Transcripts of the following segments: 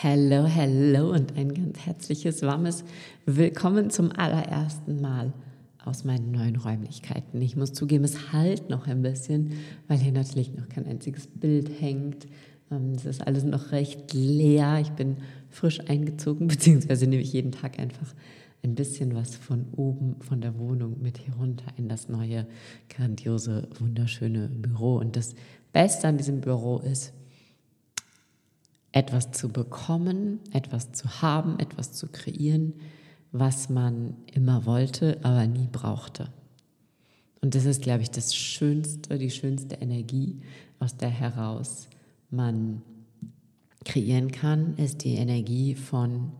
Hallo, hallo und ein ganz herzliches, warmes Willkommen zum allerersten Mal aus meinen neuen Räumlichkeiten. Ich muss zugeben, es halt noch ein bisschen, weil hier natürlich noch kein einziges Bild hängt. Ähm, es ist alles noch recht leer. Ich bin frisch eingezogen, beziehungsweise nehme ich jeden Tag einfach ein bisschen was von oben, von der Wohnung mit hier runter in das neue, grandiose, wunderschöne Büro. Und das Beste an diesem Büro ist, etwas zu bekommen, etwas zu haben, etwas zu kreieren, was man immer wollte, aber nie brauchte. Und das ist, glaube ich, das Schönste, die schönste Energie, aus der heraus man kreieren kann, ist die Energie von,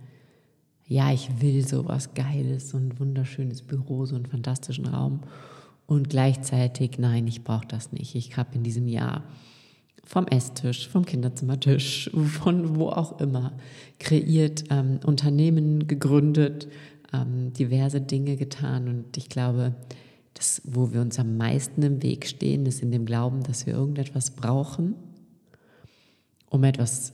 ja, ich will sowas Geiles, so ein wunderschönes Büro, so einen fantastischen Raum. Und gleichzeitig, nein, ich brauche das nicht. Ich habe in diesem Jahr vom Esstisch, vom Kinderzimmertisch, von wo auch immer, kreiert, ähm, Unternehmen gegründet, ähm, diverse Dinge getan. Und ich glaube, das, wo wir uns am meisten im Weg stehen, ist in dem Glauben, dass wir irgendetwas brauchen, um etwas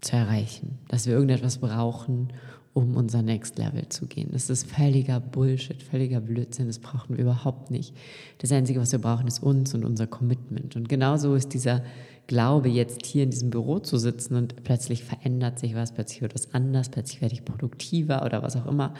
zu erreichen. Dass wir irgendetwas brauchen, um unser Next Level zu gehen. Das ist völliger Bullshit, völliger Blödsinn. Das brauchen wir überhaupt nicht. Das Einzige, was wir brauchen, ist uns und unser Commitment. Und genauso ist dieser glaube, jetzt hier in diesem Büro zu sitzen und plötzlich verändert sich was, plötzlich wird was anders, plötzlich werde ich produktiver oder was auch immer.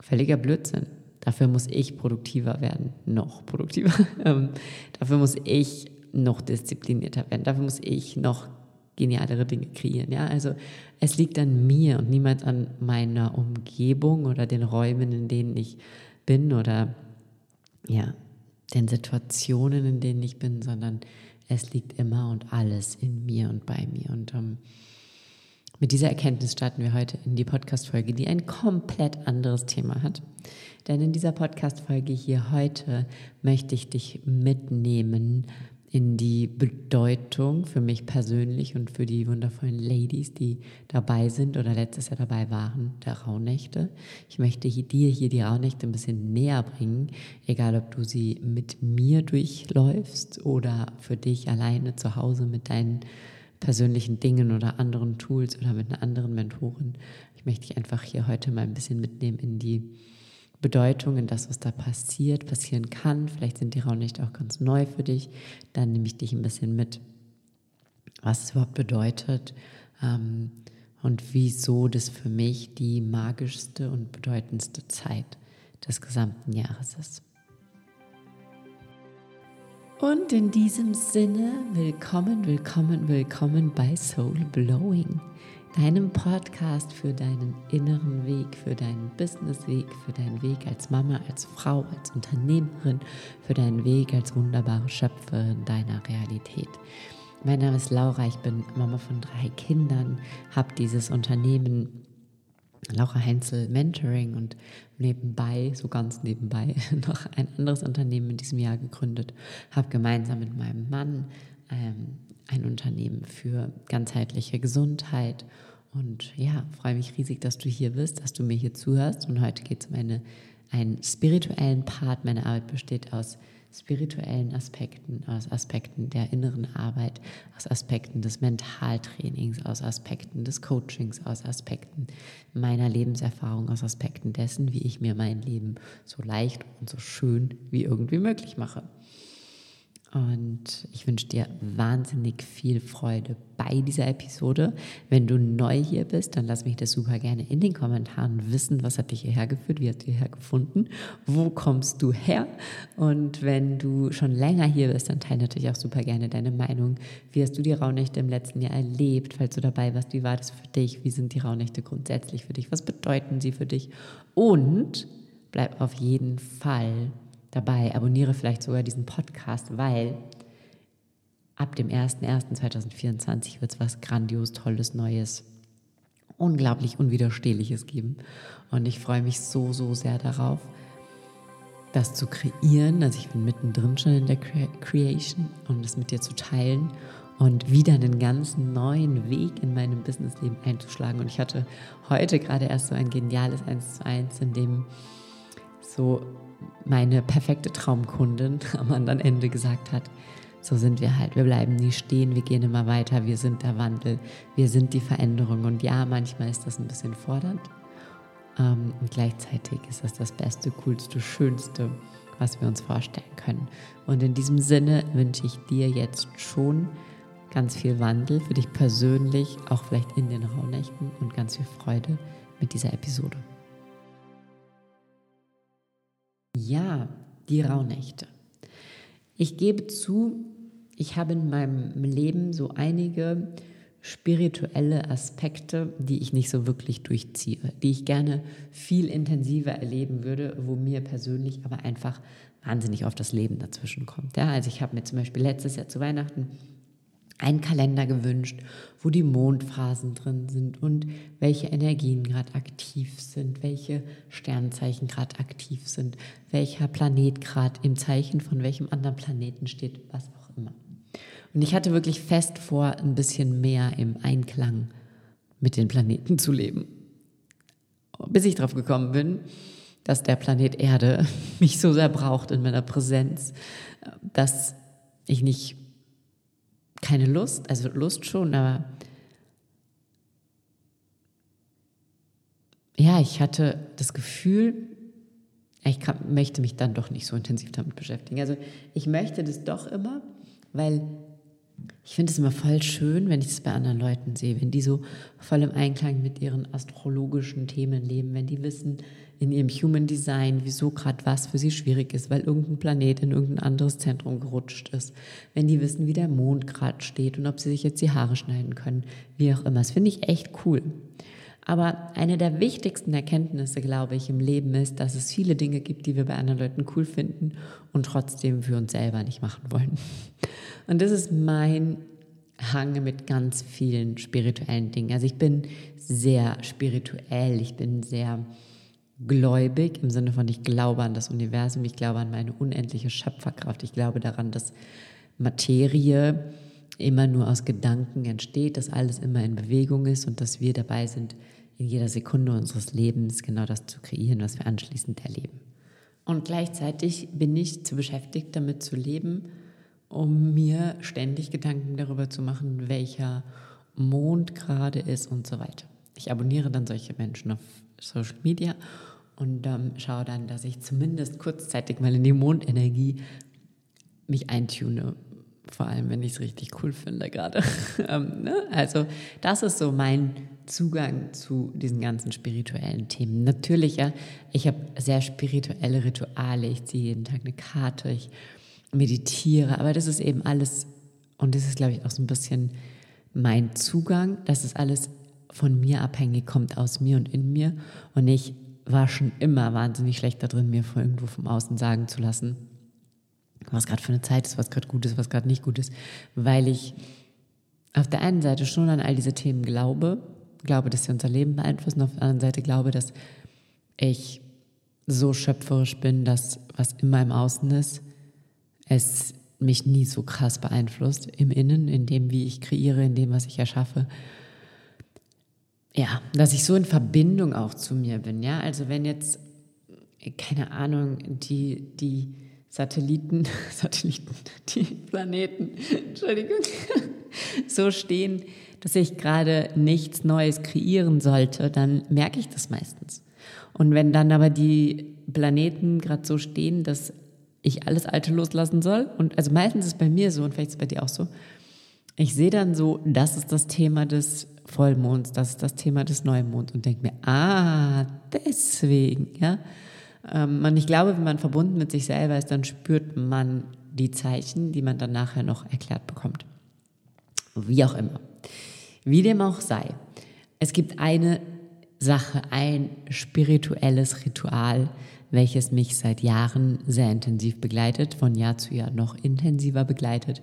Völliger Blödsinn. Dafür muss ich produktiver werden, noch produktiver. Ähm, dafür muss ich noch disziplinierter werden. Dafür muss ich noch genialere Dinge kreieren. Ja, also es liegt an mir und niemals an meiner Umgebung oder den Räumen, in denen ich bin oder ja, den Situationen, in denen ich bin, sondern es liegt immer und alles in mir und bei mir. Und ähm, mit dieser Erkenntnis starten wir heute in die Podcast-Folge, die ein komplett anderes Thema hat. Denn in dieser Podcast-Folge hier heute möchte ich dich mitnehmen in die Bedeutung für mich persönlich und für die wundervollen Ladies, die dabei sind oder letztes Jahr dabei waren, der Rauhnächte. Ich möchte dir hier die Rauhnächte ein bisschen näher bringen, egal ob du sie mit mir durchläufst oder für dich alleine zu Hause mit deinen persönlichen Dingen oder anderen Tools oder mit einer anderen Mentorin. Ich möchte dich einfach hier heute mal ein bisschen mitnehmen in die Bedeutung in das, was da passiert, passieren kann. Vielleicht sind die Raunächte auch ganz neu für dich. Dann nehme ich dich ein bisschen mit, was es überhaupt bedeutet ähm, und wieso das für mich die magischste und bedeutendste Zeit des gesamten Jahres ist. Und in diesem Sinne, willkommen, willkommen, willkommen bei Soul Blowing deinem Podcast für deinen inneren Weg, für deinen Businessweg, für deinen Weg als Mama, als Frau, als Unternehmerin, für deinen Weg als wunderbare Schöpferin deiner Realität. Mein Name ist Laura, ich bin Mama von drei Kindern, habe dieses Unternehmen Laura Heinzel Mentoring und nebenbei, so ganz nebenbei, noch ein anderes Unternehmen in diesem Jahr gegründet, habe gemeinsam mit meinem Mann ähm, ein Unternehmen für ganzheitliche Gesundheit. Und ja, freue mich riesig, dass du hier bist, dass du mir hier zuhörst. Und heute geht es um eine, einen spirituellen Part. Meine Arbeit besteht aus spirituellen Aspekten, aus Aspekten der inneren Arbeit, aus Aspekten des Mentaltrainings, aus Aspekten des Coachings, aus Aspekten meiner Lebenserfahrung, aus Aspekten dessen, wie ich mir mein Leben so leicht und so schön wie irgendwie möglich mache. Und ich wünsche dir wahnsinnig viel Freude bei dieser Episode. Wenn du neu hier bist, dann lass mich das super gerne in den Kommentaren wissen. Was hat dich hierher geführt? Wie hast du hierher gefunden? Wo kommst du her? Und wenn du schon länger hier bist, dann teile natürlich auch super gerne deine Meinung. Wie hast du die Rauhnächte im letzten Jahr erlebt? Falls du dabei warst, wie war das für dich? Wie sind die Rauhnächte grundsätzlich für dich? Was bedeuten sie für dich? Und bleib auf jeden Fall dabei. Abonniere vielleicht sogar diesen Podcast, weil ab dem 01.01.2024 wird es was grandios, tolles, Neues, unglaublich Unwiderstehliches geben. Und ich freue mich so, so sehr darauf, das zu kreieren. Also ich bin mittendrin schon in der Creation und das mit dir zu teilen und wieder einen ganz neuen Weg in meinem Businessleben einzuschlagen. Und ich hatte heute gerade erst so ein geniales 1 zu 1, in dem so meine perfekte Traumkundin am anderen Ende gesagt hat, so sind wir halt. Wir bleiben nie stehen, wir gehen immer weiter, wir sind der Wandel, wir sind die Veränderung. Und ja, manchmal ist das ein bisschen fordernd. Ähm, und gleichzeitig ist das das Beste, Coolste, Schönste, was wir uns vorstellen können. Und in diesem Sinne wünsche ich dir jetzt schon ganz viel Wandel für dich persönlich, auch vielleicht in den Rauhnächten und ganz viel Freude mit dieser Episode. Ja, die Rauhnächte. Ich gebe zu, ich habe in meinem Leben so einige spirituelle Aspekte, die ich nicht so wirklich durchziehe, die ich gerne viel intensiver erleben würde, wo mir persönlich aber einfach wahnsinnig auf das Leben dazwischen kommt. Ja, also ich habe mir zum Beispiel letztes Jahr zu Weihnachten einen Kalender gewünscht, wo die Mondphasen drin sind und welche Energien gerade aktiv sind, welche Sternzeichen gerade aktiv sind, welcher Planet gerade im Zeichen von welchem anderen Planeten steht, was auch immer. Und ich hatte wirklich fest vor, ein bisschen mehr im Einklang mit den Planeten zu leben. Bis ich darauf gekommen bin, dass der Planet Erde mich so sehr braucht in meiner Präsenz, dass ich nicht keine Lust, also Lust schon, aber ja, ich hatte das Gefühl, ich kann, möchte mich dann doch nicht so intensiv damit beschäftigen. Also ich möchte das doch immer, weil ich finde es immer voll schön, wenn ich es bei anderen Leuten sehe, wenn die so voll im Einklang mit ihren astrologischen Themen leben, wenn die wissen in ihrem Human Design, wieso gerade was für sie schwierig ist, weil irgendein Planet in irgendein anderes Zentrum gerutscht ist, wenn die wissen, wie der Mond gerade steht und ob sie sich jetzt die Haare schneiden können, wie auch immer. Das finde ich echt cool. Aber eine der wichtigsten Erkenntnisse, glaube ich, im Leben ist, dass es viele Dinge gibt, die wir bei anderen Leuten cool finden und trotzdem für uns selber nicht machen wollen. Und das ist mein Hang mit ganz vielen spirituellen Dingen. Also ich bin sehr spirituell, ich bin sehr gläubig im Sinne von, ich glaube an das Universum, ich glaube an meine unendliche Schöpferkraft, ich glaube daran, dass Materie immer nur aus Gedanken entsteht, dass alles immer in Bewegung ist und dass wir dabei sind, in jeder Sekunde unseres Lebens genau das zu kreieren, was wir anschließend erleben. Und gleichzeitig bin ich zu beschäftigt, damit zu leben, um mir ständig Gedanken darüber zu machen, welcher Mond gerade ist und so weiter. Ich abonniere dann solche Menschen auf Social Media und ähm, schaue dann, dass ich zumindest kurzzeitig mal in die Mondenergie mich eintune vor allem wenn ich es richtig cool finde gerade. ähm, ne? Also das ist so mein Zugang zu diesen ganzen spirituellen Themen. Natürlich, ja, ich habe sehr spirituelle Rituale. Ich ziehe jeden Tag eine Karte, ich meditiere, aber das ist eben alles, und das ist, glaube ich, auch so ein bisschen mein Zugang, dass es alles von mir abhängig kommt, aus mir und in mir. Und ich war schon immer wahnsinnig schlecht da drin, mir von irgendwo vom Außen sagen zu lassen, was gerade für eine Zeit ist, was gerade gut ist, was gerade nicht gut ist, weil ich auf der einen Seite schon an all diese Themen glaube, glaube, dass sie unser Leben beeinflussen, auf der anderen Seite glaube, dass ich so schöpferisch bin, dass was immer im Außen ist, es mich nie so krass beeinflusst im Innen, in dem, wie ich kreiere, in dem, was ich erschaffe. Ja, dass ich so in Verbindung auch zu mir bin. Ja, also wenn jetzt, keine Ahnung, die, die, Satelliten, Satelliten, die Planeten, Entschuldigung, so stehen, dass ich gerade nichts Neues kreieren sollte, dann merke ich das meistens. Und wenn dann aber die Planeten gerade so stehen, dass ich alles Alte loslassen soll, und also meistens ist es bei mir so, und vielleicht ist es bei dir auch so, ich sehe dann so, das ist das Thema des Vollmonds, das ist das Thema des Neumonds und denke mir, ah, deswegen, ja. Ähm, und ich glaube, wenn man verbunden mit sich selber ist, dann spürt man die Zeichen, die man dann nachher noch erklärt bekommt. Wie auch immer. Wie dem auch sei. Es gibt eine Sache, ein spirituelles Ritual, welches mich seit Jahren sehr intensiv begleitet, von Jahr zu Jahr noch intensiver begleitet,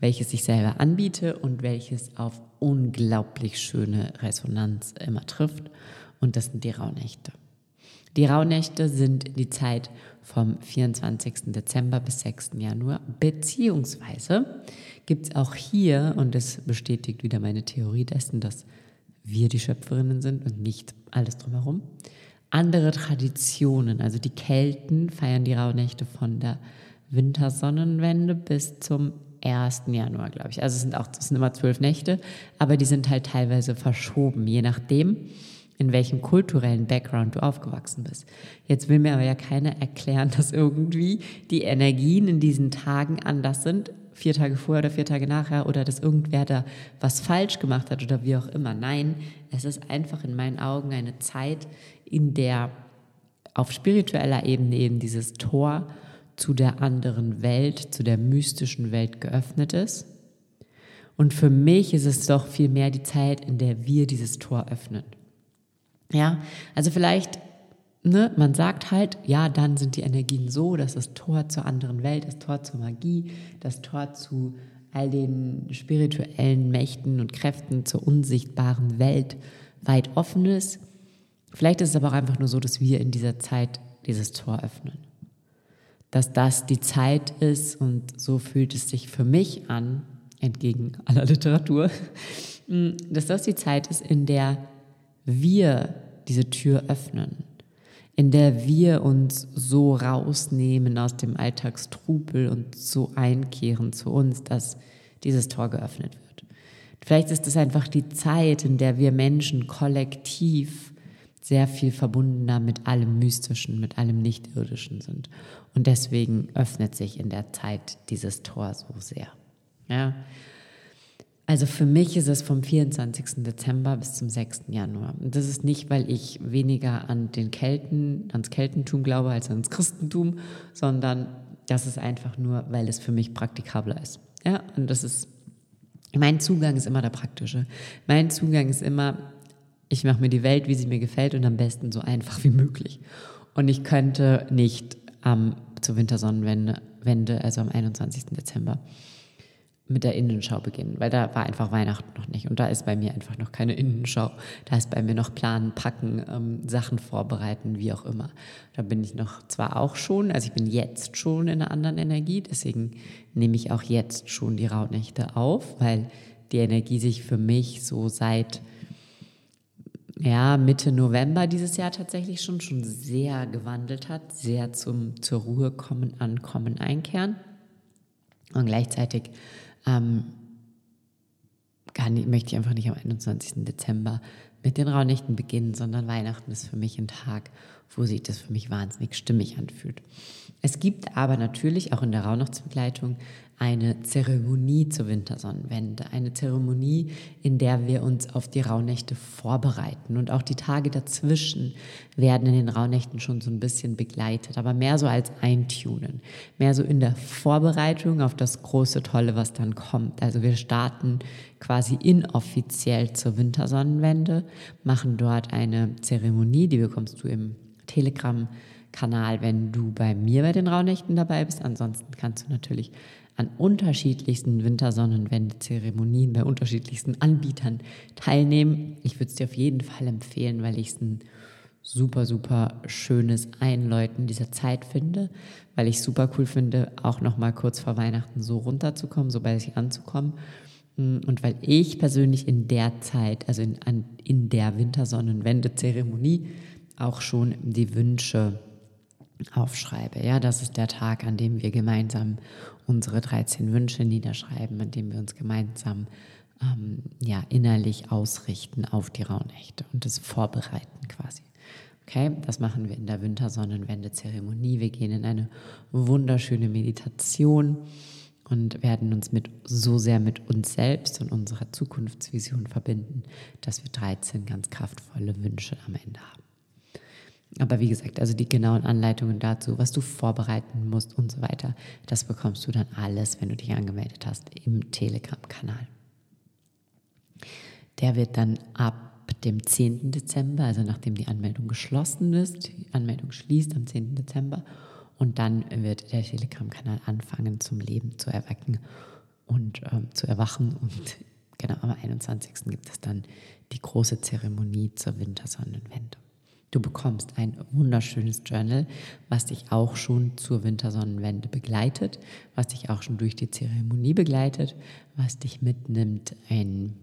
welches ich selber anbiete und welches auf unglaublich schöne Resonanz immer trifft. Und das sind die Rauhnächte. Die Rauhnächte sind die Zeit vom 24. Dezember bis 6. Januar, beziehungsweise gibt es auch hier, und das bestätigt wieder meine Theorie dessen, dass wir die Schöpferinnen sind und nicht alles drumherum, andere Traditionen. Also die Kelten feiern die Rauhnächte von der Wintersonnenwende bis zum 1. Januar, glaube ich. Also es sind auch, es sind immer zwölf Nächte, aber die sind halt teilweise verschoben, je nachdem, in welchem kulturellen Background du aufgewachsen bist. Jetzt will mir aber ja keiner erklären, dass irgendwie die Energien in diesen Tagen anders sind, vier Tage vorher oder vier Tage nachher, oder dass irgendwer da was falsch gemacht hat oder wie auch immer. Nein, es ist einfach in meinen Augen eine Zeit, in der auf spiritueller Ebene eben dieses Tor zu der anderen Welt, zu der mystischen Welt geöffnet ist. Und für mich ist es doch viel mehr die Zeit, in der wir dieses Tor öffnen. Ja, also vielleicht, ne, man sagt halt, ja, dann sind die Energien so, dass das Tor zur anderen Welt, das Tor zur Magie, das Tor zu all den spirituellen Mächten und Kräften zur unsichtbaren Welt weit offen ist. Vielleicht ist es aber auch einfach nur so, dass wir in dieser Zeit dieses Tor öffnen dass das die Zeit ist und so fühlt es sich für mich an, entgegen aller Literatur, dass das die Zeit ist, in der wir diese Tür öffnen, in der wir uns so rausnehmen aus dem Alltagstrubel und so einkehren zu uns, dass dieses Tor geöffnet wird. Vielleicht ist es einfach die Zeit, in der wir Menschen kollektiv sehr viel verbundener mit allem Mystischen, mit allem Nichtirdischen sind. Und deswegen öffnet sich in der Zeit dieses Tor so sehr. Ja. Also für mich ist es vom 24. Dezember bis zum 6. Januar. Und das ist nicht, weil ich weniger an den Kelten, ans Keltentum glaube als ans Christentum, sondern das ist einfach nur, weil es für mich praktikabler ist. Ja, und das ist, mein Zugang ist immer der praktische. Mein Zugang ist immer, ich mache mir die Welt, wie sie mir gefällt und am besten so einfach wie möglich. Und ich könnte nicht ähm, zur Wintersonnenwende, Wende, also am 21. Dezember, mit der Innenschau beginnen, weil da war einfach Weihnachten noch nicht und da ist bei mir einfach noch keine Innenschau. Da ist bei mir noch Planen, Packen, ähm, Sachen vorbereiten, wie auch immer. Da bin ich noch zwar auch schon, also ich bin jetzt schon in einer anderen Energie, deswegen nehme ich auch jetzt schon die Rauhnächte auf, weil die Energie sich für mich so seit ja, Mitte November dieses Jahr tatsächlich schon, schon sehr gewandelt hat, sehr zum, zur Ruhe kommen, ankommen, einkehren. Und gleichzeitig ähm, nicht, möchte ich einfach nicht am 21. Dezember mit den Rauhnächten beginnen, sondern Weihnachten ist für mich ein Tag, wo sich das für mich wahnsinnig stimmig anfühlt. Es gibt aber natürlich auch in der Rauhnachtsbegleitung eine Zeremonie zur Wintersonnenwende, eine Zeremonie, in der wir uns auf die Rauhnächte vorbereiten. Und auch die Tage dazwischen werden in den Rauhnächten schon so ein bisschen begleitet, aber mehr so als Eintunen, mehr so in der Vorbereitung auf das große Tolle, was dann kommt. Also wir starten quasi inoffiziell zur Wintersonnenwende, machen dort eine Zeremonie, die bekommst du im Telegram-Kanal, wenn du bei mir bei den Rauhnächten dabei bist. Ansonsten kannst du natürlich an unterschiedlichsten Wintersonnenwende-Zeremonien bei unterschiedlichsten Anbietern teilnehmen. Ich würde es dir auf jeden Fall empfehlen, weil ich es ein super, super schönes Einläuten dieser Zeit finde, weil ich super cool finde, auch noch mal kurz vor Weihnachten so runterzukommen, so bei sich anzukommen. Und weil ich persönlich in der Zeit, also in, in der Wintersonnenwende-Zeremonie, auch schon die Wünsche aufschreibe. Ja, das ist der Tag, an dem wir gemeinsam unsere 13 Wünsche niederschreiben, an dem wir uns gemeinsam ähm, ja, innerlich ausrichten auf die Rauhnächte und es vorbereiten quasi. Okay, das machen wir in der Wintersonnenwende-Zeremonie. Wir gehen in eine wunderschöne Meditation und werden uns mit so sehr mit uns selbst und unserer Zukunftsvision verbinden, dass wir 13 ganz kraftvolle Wünsche am Ende haben. Aber wie gesagt, also die genauen Anleitungen dazu, was du vorbereiten musst und so weiter, das bekommst du dann alles, wenn du dich angemeldet hast, im Telegram-Kanal. Der wird dann ab dem 10. Dezember, also nachdem die Anmeldung geschlossen ist, die Anmeldung schließt am 10. Dezember und dann wird der Telegram-Kanal anfangen zum Leben zu erwecken und ähm, zu erwachen und genau am 21. gibt es dann die große Zeremonie zur Wintersonnenwende. Du bekommst ein wunderschönes Journal, was dich auch schon zur Wintersonnenwende begleitet, was dich auch schon durch die Zeremonie begleitet, was dich mitnimmt in,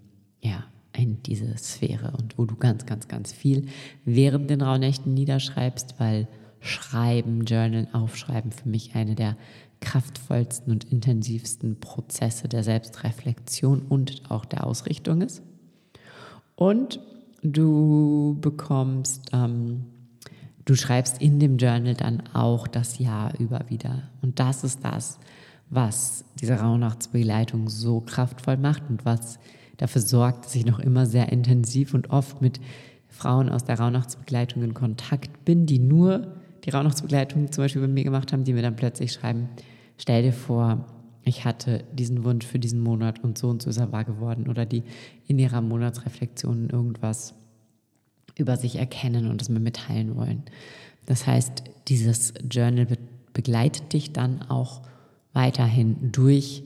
ja, in diese Sphäre und wo du ganz, ganz, ganz viel während den Rauhnächten niederschreibst, weil Schreiben, Journal, Aufschreiben für mich eine der kraftvollsten und intensivsten Prozesse der Selbstreflexion und auch der Ausrichtung ist. Und du bekommst, ähm, du schreibst in dem Journal dann auch das Jahr über wieder. Und das ist das, was diese Rauhnachtsbegleitung so kraftvoll macht und was dafür sorgt, dass ich noch immer sehr intensiv und oft mit Frauen aus der Rauhnachtsbegleitung in Kontakt bin, die nur die Rauhnachtsbegleitung zum Beispiel bei mir gemacht haben, die mir dann plötzlich schreiben, stell dir vor, ich hatte diesen Wunsch für diesen Monat und so und so ist er wahr geworden oder die in ihrer Monatsreflexion irgendwas über sich erkennen und es mir mitteilen wollen. Das heißt, dieses Journal begleitet dich dann auch weiterhin durch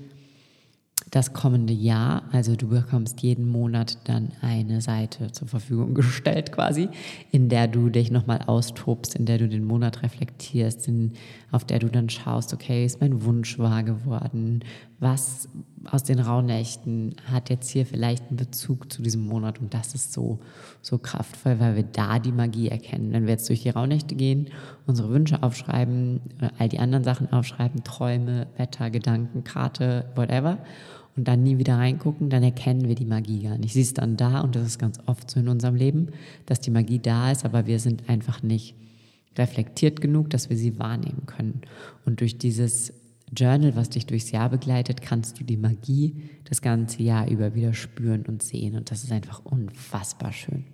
das kommende Jahr. Also du bekommst jeden Monat dann eine Seite zur Verfügung gestellt quasi, in der du dich nochmal austobst, in der du den Monat reflektierst, in, auf der du dann schaust, okay, ist mein Wunsch wahr geworden? Was aus den Rauhnächten hat jetzt hier vielleicht einen Bezug zu diesem Monat? Und das ist so, so kraftvoll, weil wir da die Magie erkennen. Wenn wir jetzt durch die Rauhnächte gehen, unsere Wünsche aufschreiben, äh, all die anderen Sachen aufschreiben, Träume, Wetter, Gedanken, Karte, whatever und dann nie wieder reingucken, dann erkennen wir die Magie gar nicht. Sie ist dann da und das ist ganz oft so in unserem Leben, dass die Magie da ist, aber wir sind einfach nicht reflektiert genug, dass wir sie wahrnehmen können. Und durch dieses Journal, was dich durchs Jahr begleitet, kannst du die Magie das ganze Jahr über wieder spüren und sehen. Und das ist einfach unfassbar schön.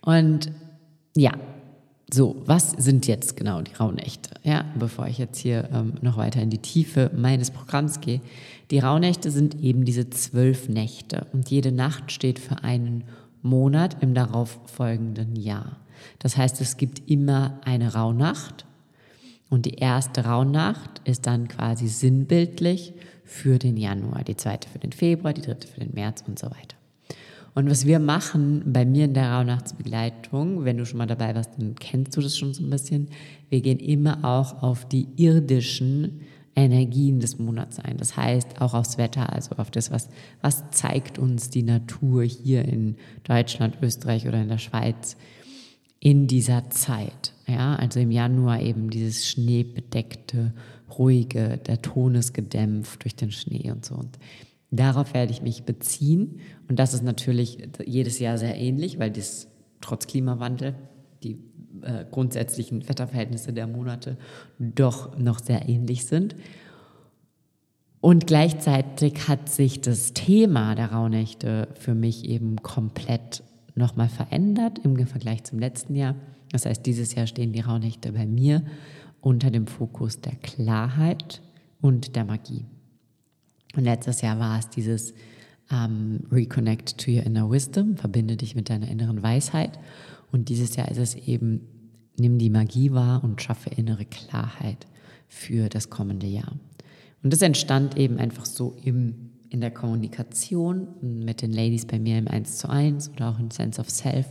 Und ja, so, was sind jetzt genau die Rauhnächte? Ja, bevor ich jetzt hier ähm, noch weiter in die Tiefe meines Programms gehe. Die Rauhnächte sind eben diese zwölf Nächte und jede Nacht steht für einen Monat im darauf folgenden Jahr. Das heißt, es gibt immer eine Rauhnacht und die erste Rauhnacht ist dann quasi sinnbildlich für den Januar, die zweite für den Februar, die dritte für den März und so weiter. Und was wir machen bei mir in der Rauhnachtsbegleitung, wenn du schon mal dabei warst, dann kennst du das schon so ein bisschen. Wir gehen immer auch auf die irdischen Energien des Monats ein. Das heißt auch aufs Wetter, also auf das, was, was zeigt uns die Natur hier in Deutschland, Österreich oder in der Schweiz in dieser Zeit. Ja, also im Januar eben dieses schneebedeckte, ruhige, der Ton ist gedämpft durch den Schnee und so. Und Darauf werde ich mich beziehen. Und das ist natürlich jedes Jahr sehr ähnlich, weil das trotz Klimawandel die äh, grundsätzlichen Wetterverhältnisse der Monate doch noch sehr ähnlich sind. Und gleichzeitig hat sich das Thema der Rauhnächte für mich eben komplett nochmal verändert im Vergleich zum letzten Jahr. Das heißt, dieses Jahr stehen die Rauhnächte bei mir unter dem Fokus der Klarheit und der Magie. Und letztes Jahr war es dieses ähm, Reconnect to your inner wisdom, verbinde dich mit deiner inneren Weisheit. Und dieses Jahr ist es eben, nimm die Magie wahr und schaffe innere Klarheit für das kommende Jahr. Und das entstand eben einfach so im, in der Kommunikation mit den Ladies bei mir im 1 zu 1 oder auch im Sense of Self,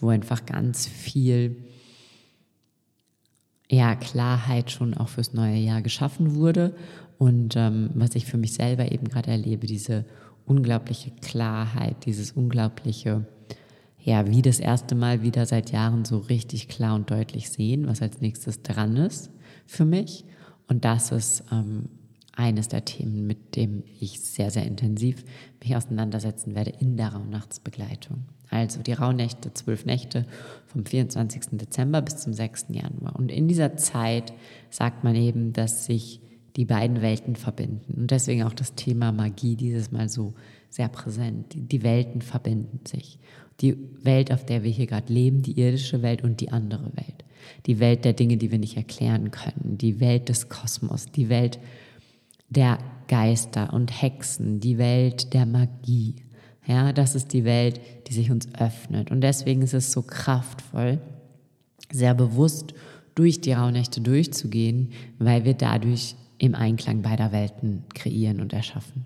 wo einfach ganz viel ja, Klarheit schon auch fürs neue Jahr geschaffen wurde und ähm, was ich für mich selber eben gerade erlebe, diese unglaubliche Klarheit, dieses unglaubliche, ja, wie das erste Mal wieder seit Jahren so richtig klar und deutlich sehen, was als nächstes dran ist für mich. Und das ist ähm, eines der Themen, mit dem ich sehr, sehr intensiv mich auseinandersetzen werde in der Rauhnachtsbegleitung. Also die Rauhnächte, zwölf Nächte vom 24. Dezember bis zum 6. Januar. Und in dieser Zeit sagt man eben, dass sich die beiden Welten verbinden. Und deswegen auch das Thema Magie dieses Mal so sehr präsent. Die Welten verbinden sich. Die Welt, auf der wir hier gerade leben, die irdische Welt und die andere Welt. Die Welt der Dinge, die wir nicht erklären können. Die Welt des Kosmos. Die Welt der Geister und Hexen. Die Welt der Magie. Ja, das ist die Welt, die sich uns öffnet. Und deswegen ist es so kraftvoll, sehr bewusst durch die Rauhnächte durchzugehen, weil wir dadurch im Einklang beider Welten kreieren und erschaffen.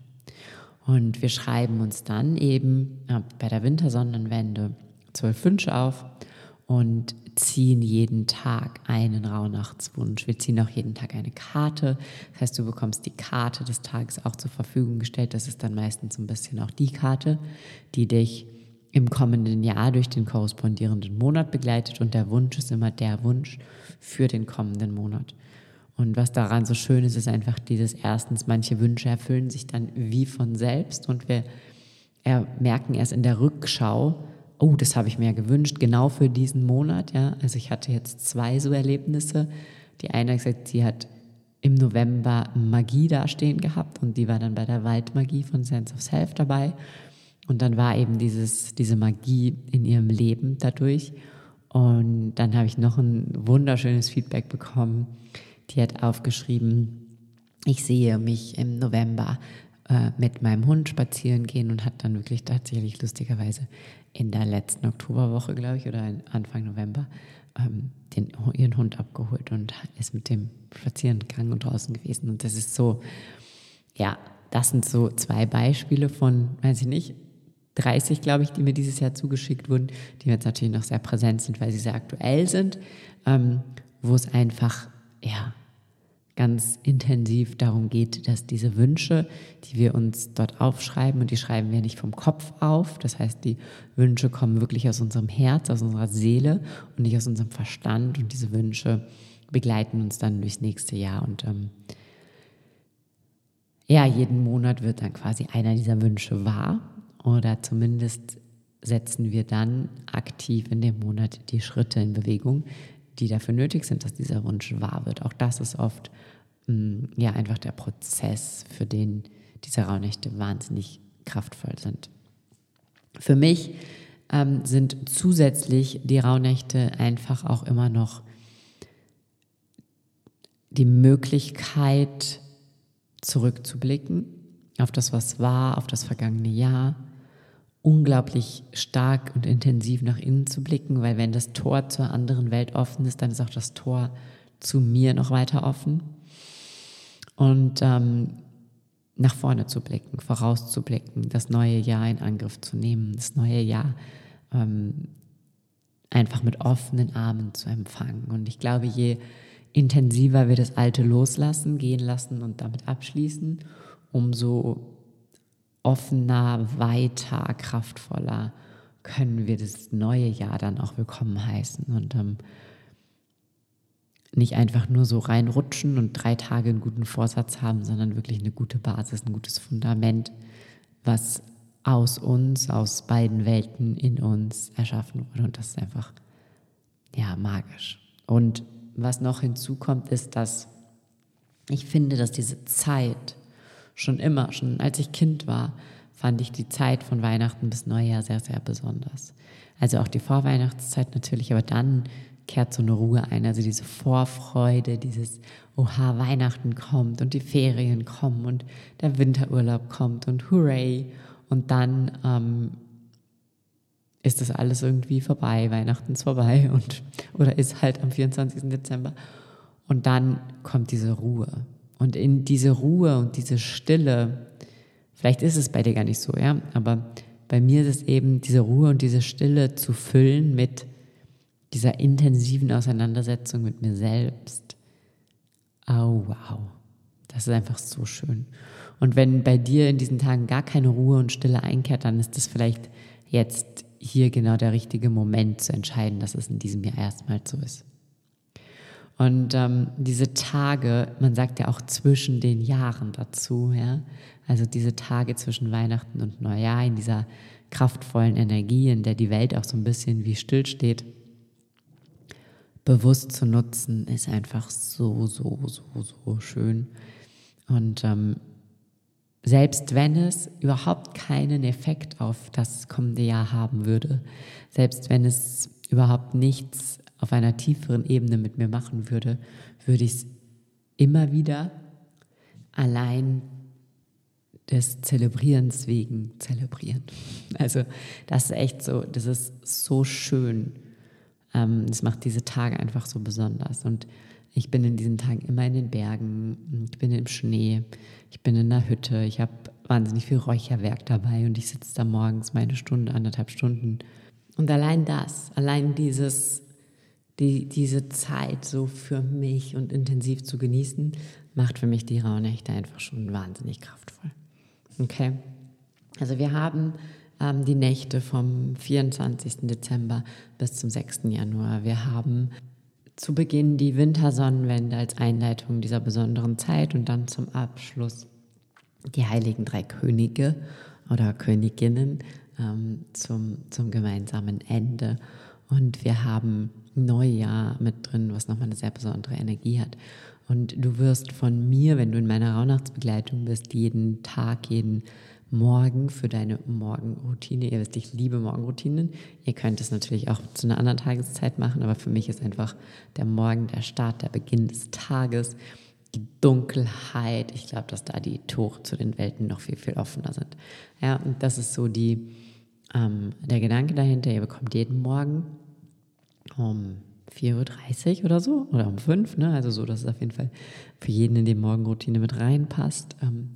Und wir schreiben uns dann eben bei der Wintersonnenwende zwölf Wünsche auf und ziehen jeden Tag einen Rauhnachtswunsch. Wir ziehen auch jeden Tag eine Karte. Das heißt, du bekommst die Karte des Tages auch zur Verfügung gestellt. Das ist dann meistens ein bisschen auch die Karte, die dich im kommenden Jahr durch den korrespondierenden Monat begleitet. Und der Wunsch ist immer der Wunsch für den kommenden Monat. Und was daran so schön ist, ist einfach dieses erstens, manche Wünsche erfüllen sich dann wie von selbst und wir merken erst in der Rückschau, oh, das habe ich mir gewünscht, genau für diesen Monat. Ja, also ich hatte jetzt zwei so Erlebnisse. Die eine hat gesagt, sie hat im November Magie dastehen gehabt und die war dann bei der Waldmagie von Sense of Self dabei. Und dann war eben dieses, diese Magie in ihrem Leben dadurch. Und dann habe ich noch ein wunderschönes Feedback bekommen. Die hat aufgeschrieben, ich sehe mich im November äh, mit meinem Hund spazieren gehen und hat dann wirklich tatsächlich lustigerweise in der letzten Oktoberwoche, glaube ich, oder Anfang November ähm, den, ihren Hund abgeholt und ist mit dem spazieren gegangen und draußen gewesen. Und das ist so, ja, das sind so zwei Beispiele von, weiß ich nicht, 30, glaube ich, die mir dieses Jahr zugeschickt wurden, die jetzt natürlich noch sehr präsent sind, weil sie sehr aktuell sind, ähm, wo es einfach, ja, ganz intensiv darum geht, dass diese Wünsche, die wir uns dort aufschreiben, und die schreiben wir nicht vom Kopf auf, das heißt, die Wünsche kommen wirklich aus unserem Herz, aus unserer Seele und nicht aus unserem Verstand. Und diese Wünsche begleiten uns dann durchs nächste Jahr. Und ähm, ja, jeden Monat wird dann quasi einer dieser Wünsche wahr oder zumindest setzen wir dann aktiv in dem Monat die Schritte in Bewegung, die dafür nötig sind, dass dieser Wunsch wahr wird. Auch das ist oft ja einfach der Prozess, für den diese Rauhnächte wahnsinnig kraftvoll sind. Für mich ähm, sind zusätzlich die Rauhnächte einfach auch immer noch die Möglichkeit, zurückzublicken auf das, was war, auf das vergangene Jahr, unglaublich stark und intensiv nach innen zu blicken, weil wenn das Tor zur anderen Welt offen ist, dann ist auch das Tor zu mir noch weiter offen. Und ähm, nach vorne zu blicken, vorauszublicken, das neue Jahr in Angriff zu nehmen, das neue Jahr ähm, einfach mit offenen Armen zu empfangen. Und ich glaube, je intensiver wir das Alte loslassen, gehen lassen und damit abschließen, umso offener, weiter, kraftvoller können wir das neue Jahr dann auch willkommen heißen und ähm, nicht einfach nur so reinrutschen und drei Tage einen guten Vorsatz haben, sondern wirklich eine gute Basis, ein gutes Fundament, was aus uns, aus beiden Welten in uns erschaffen wurde. Und das ist einfach, ja, magisch. Und was noch hinzukommt, ist, dass ich finde, dass diese Zeit schon immer, schon als ich Kind war, fand ich die Zeit von Weihnachten bis Neujahr sehr, sehr besonders. Also auch die Vorweihnachtszeit natürlich, aber dann kehrt so eine Ruhe ein, also diese Vorfreude, dieses Oha, Weihnachten kommt und die Ferien kommen und der Winterurlaub kommt und hooray. Und dann ähm, ist das alles irgendwie vorbei, Weihnachten ist vorbei und oder ist halt am 24. Dezember. Und dann kommt diese Ruhe. Und in diese Ruhe und diese Stille, vielleicht ist es bei dir gar nicht so, ja, aber bei mir ist es eben diese Ruhe und diese Stille zu füllen mit dieser intensiven Auseinandersetzung mit mir selbst. Oh, wow. Das ist einfach so schön. Und wenn bei dir in diesen Tagen gar keine Ruhe und Stille einkehrt, dann ist das vielleicht jetzt hier genau der richtige Moment zu entscheiden, dass es in diesem Jahr erstmal so ist. Und ähm, diese Tage, man sagt ja auch zwischen den Jahren dazu, ja, also diese Tage zwischen Weihnachten und Neujahr in dieser kraftvollen Energie, in der die Welt auch so ein bisschen wie stillsteht, bewusst zu nutzen, ist einfach so, so, so, so schön. Und ähm, selbst wenn es überhaupt keinen Effekt auf das kommende Jahr haben würde, selbst wenn es überhaupt nichts auf einer tieferen Ebene mit mir machen würde, würde ich es immer wieder allein des Zelebrierens wegen zelebrieren. Also das ist echt so, das ist so schön. Ähm, das macht diese Tage einfach so besonders. Und ich bin in diesen Tagen immer in den Bergen, ich bin im Schnee, ich bin in der Hütte, ich habe wahnsinnig viel Räucherwerk dabei und ich sitze da morgens meine Stunde, anderthalb Stunden. Und allein das, allein dieses die, diese Zeit so für mich und intensiv zu genießen, macht für mich die Rauhnächte einfach schon wahnsinnig kraftvoll. Okay? Also wir haben ähm, die Nächte vom 24. Dezember bis zum 6. Januar. Wir haben zu Beginn die Wintersonnenwende als Einleitung dieser besonderen Zeit und dann zum Abschluss die heiligen drei Könige oder Königinnen ähm, zum, zum gemeinsamen Ende. Und wir haben Neujahr mit drin, was nochmal eine sehr besondere Energie hat. Und du wirst von mir, wenn du in meiner Rauhnachtsbegleitung bist, jeden Tag, jeden Morgen für deine Morgenroutine. Ihr wisst, ich liebe Morgenroutinen. Ihr könnt es natürlich auch zu einer anderen Tageszeit machen, aber für mich ist einfach der Morgen der Start, der Beginn des Tages, die Dunkelheit. Ich glaube, dass da die Tore zu den Welten noch viel, viel offener sind. Ja, und das ist so die, ähm, der Gedanke dahinter. Ihr bekommt jeden Morgen um 4.30 Uhr oder so oder um 5 ne? also so, dass es auf jeden Fall für jeden in die Morgenroutine mit reinpasst. Ähm,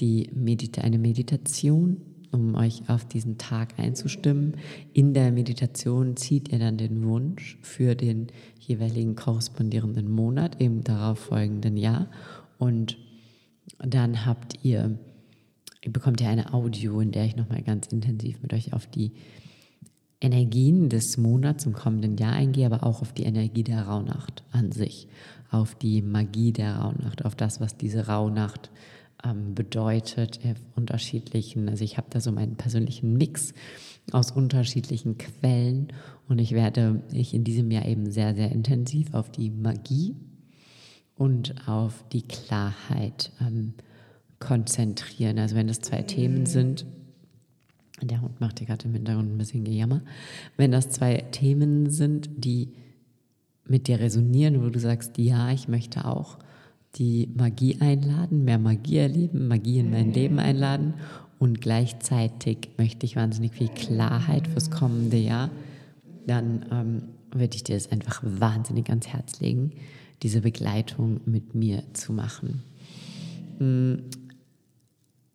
die Medita eine Meditation, um euch auf diesen Tag einzustimmen. In der Meditation zieht ihr dann den Wunsch für den jeweiligen korrespondierenden Monat im darauffolgenden Jahr und dann habt ihr, bekommt ihr eine Audio, in der ich nochmal ganz intensiv mit euch auf die Energien des Monats im kommenden Jahr eingehe, aber auch auf die Energie der Rauhnacht an sich, auf die Magie der Rauhnacht, auf das, was diese Rauhnacht ähm, bedeutet, in unterschiedlichen, also ich habe da so meinen persönlichen Mix aus unterschiedlichen Quellen und ich werde mich in diesem Jahr eben sehr, sehr intensiv auf die Magie und auf die Klarheit ähm, konzentrieren. Also wenn das zwei Themen sind, der Hund macht hier gerade im Hintergrund ein bisschen Gejammer. Wenn das zwei Themen sind, die mit dir resonieren, wo du sagst, ja, ich möchte auch die Magie einladen, mehr Magie erleben, Magie in mein Leben einladen und gleichzeitig möchte ich wahnsinnig viel Klarheit fürs kommende Jahr, dann ähm, würde ich dir das einfach wahnsinnig ans Herz legen, diese Begleitung mit mir zu machen. Hm,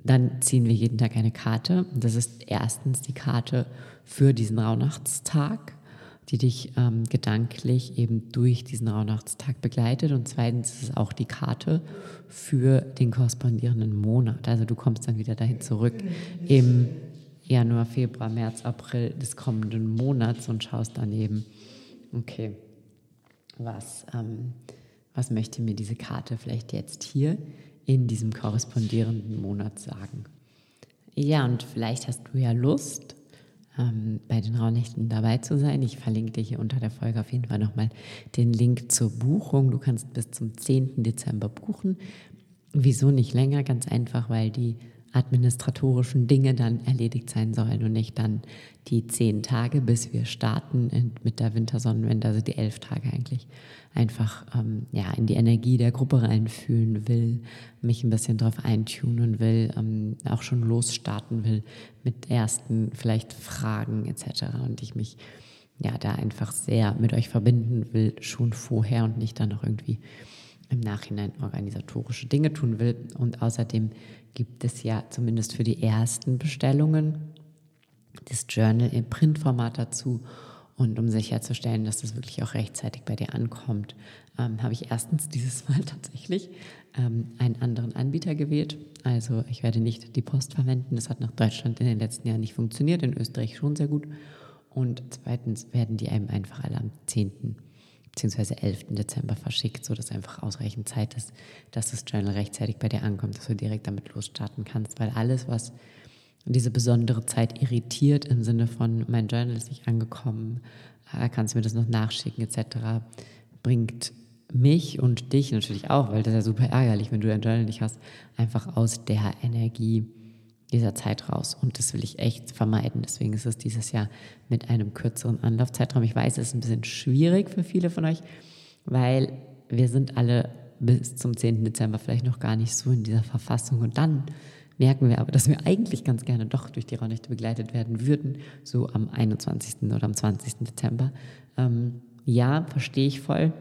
dann ziehen wir jeden Tag eine Karte. Das ist erstens die Karte für diesen Rauhnachtstag, die dich ähm, gedanklich eben durch diesen Rauhnachtstag begleitet. Und zweitens ist es auch die Karte für den korrespondierenden Monat. Also du kommst dann wieder dahin zurück im Januar, Februar, März, April des kommenden Monats und schaust dann eben, okay, was, ähm, was möchte mir diese Karte vielleicht jetzt hier in diesem korrespondierenden Monat sagen. Ja, und vielleicht hast du ja Lust, ähm, bei den Raunächten dabei zu sein. Ich verlinke dir hier unter der Folge auf jeden Fall nochmal den Link zur Buchung. Du kannst bis zum 10. Dezember buchen. Wieso nicht länger? Ganz einfach, weil die administratorischen Dinge dann erledigt sein sollen und nicht dann die zehn Tage, bis wir starten mit der Wintersonnenwende, also die elf Tage eigentlich, einfach ähm, ja, in die Energie der Gruppe reinfühlen will, mich ein bisschen drauf eintunen will, ähm, auch schon losstarten will mit ersten vielleicht Fragen etc. Und ich mich ja da einfach sehr mit euch verbinden will, schon vorher und nicht dann noch irgendwie im Nachhinein organisatorische Dinge tun will. Und außerdem gibt es ja zumindest für die ersten Bestellungen das Journal im Printformat dazu. Und um sicherzustellen, dass das wirklich auch rechtzeitig bei dir ankommt, ähm, habe ich erstens dieses Mal tatsächlich ähm, einen anderen Anbieter gewählt. Also ich werde nicht die Post verwenden. Das hat nach Deutschland in den letzten Jahren nicht funktioniert, in Österreich schon sehr gut. Und zweitens werden die einem einfach alle am 10 bzw. 11. Dezember verschickt, sodass einfach ausreichend Zeit ist, dass das Journal rechtzeitig bei dir ankommt, dass du direkt damit losstarten kannst. Weil alles, was diese besondere Zeit irritiert, im Sinne von mein Journal ist nicht angekommen, äh, kannst du mir das noch nachschicken etc., bringt mich und dich natürlich auch, weil das ist ja super ärgerlich, wenn du dein Journal nicht hast, einfach aus der Energie dieser Zeit raus. Und das will ich echt vermeiden. Deswegen ist es dieses Jahr mit einem kürzeren Anlaufzeitraum. Ich weiß, es ist ein bisschen schwierig für viele von euch, weil wir sind alle bis zum 10. Dezember vielleicht noch gar nicht so in dieser Verfassung. Und dann merken wir aber, dass wir eigentlich ganz gerne doch durch die Raunächte begleitet werden würden, so am 21. oder am 20. Dezember. Ähm, ja, verstehe ich voll.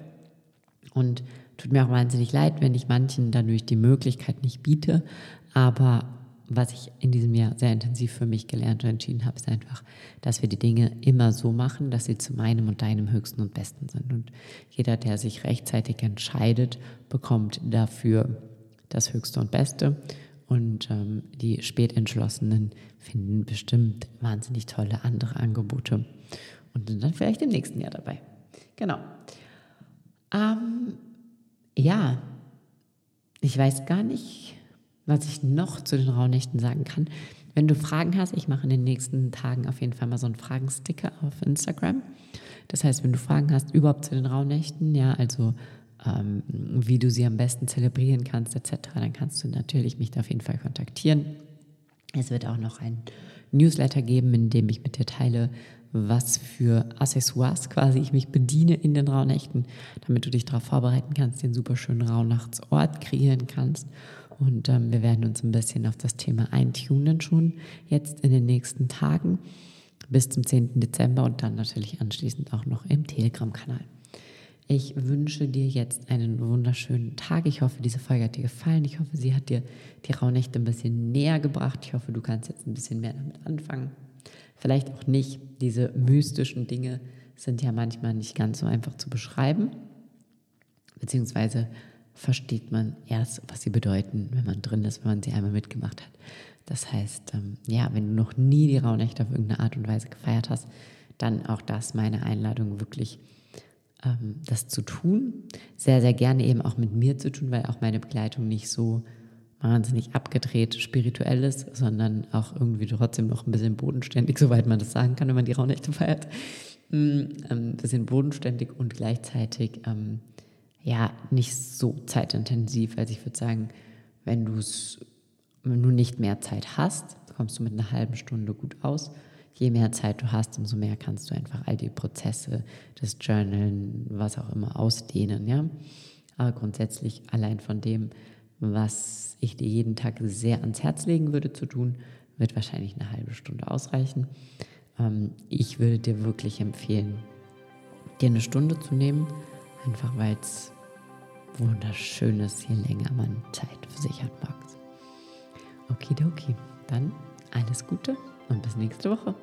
Und tut mir auch wahnsinnig leid, wenn ich manchen dadurch die Möglichkeit nicht biete. Aber was ich in diesem Jahr sehr intensiv für mich gelernt und entschieden habe, ist einfach, dass wir die Dinge immer so machen, dass sie zu meinem und deinem höchsten und besten sind. Und jeder, der sich rechtzeitig entscheidet, bekommt dafür das Höchste und Beste. Und ähm, die Spätentschlossenen finden bestimmt wahnsinnig tolle andere Angebote und sind dann vielleicht im nächsten Jahr dabei. Genau. Ähm, ja, ich weiß gar nicht, was ich noch zu den Rauhnächten sagen kann. Wenn du Fragen hast, ich mache in den nächsten Tagen auf jeden Fall mal so einen Fragensticker auf Instagram. Das heißt, wenn du Fragen hast überhaupt zu den Rauhnächten, ja, also ähm, wie du sie am besten zelebrieren kannst, etc., dann kannst du natürlich mich da auf jeden Fall kontaktieren. Es wird auch noch ein Newsletter geben, in dem ich mit dir teile, was für Accessoires quasi ich mich bediene in den Rauhnächten, damit du dich darauf vorbereiten kannst, den super schönen Rauhnachtsort kreieren kannst. Und ähm, wir werden uns ein bisschen auf das Thema eintunen schon jetzt in den nächsten Tagen bis zum 10. Dezember und dann natürlich anschließend auch noch im Telegram-Kanal. Ich wünsche dir jetzt einen wunderschönen Tag. Ich hoffe, diese Folge hat dir gefallen. Ich hoffe, sie hat dir die Rauhnächte ein bisschen näher gebracht. Ich hoffe, du kannst jetzt ein bisschen mehr damit anfangen. Vielleicht auch nicht. Diese mystischen Dinge sind ja manchmal nicht ganz so einfach zu beschreiben. Beziehungsweise versteht man erst, was sie bedeuten, wenn man drin ist, wenn man sie einmal mitgemacht hat. Das heißt, ähm, ja, wenn du noch nie die Rauhnächte auf irgendeine Art und Weise gefeiert hast, dann auch das meine Einladung wirklich ähm, das zu tun. Sehr, sehr gerne eben auch mit mir zu tun, weil auch meine Begleitung nicht so wahnsinnig abgedreht spirituell ist, sondern auch irgendwie trotzdem noch ein bisschen bodenständig, soweit man das sagen kann, wenn man die Rauhnächte feiert. Mm, ein bisschen bodenständig und gleichzeitig ähm, ja nicht so zeitintensiv. Also ich würde sagen, wenn du es, du nicht mehr Zeit hast, kommst du mit einer halben Stunde gut aus je mehr Zeit du hast, umso mehr kannst du einfach all die Prozesse, das Journalen, was auch immer ausdehnen, ja. Aber grundsätzlich allein von dem, was ich dir jeden Tag sehr ans Herz legen würde zu tun, wird wahrscheinlich eine halbe Stunde ausreichen. Ähm, ich würde dir wirklich empfehlen, dir eine Stunde zu nehmen, einfach weil es wunderschön ist, je länger man Zeit für sich hat, Max. Okidoki, dann alles Gute und bis nächste Woche.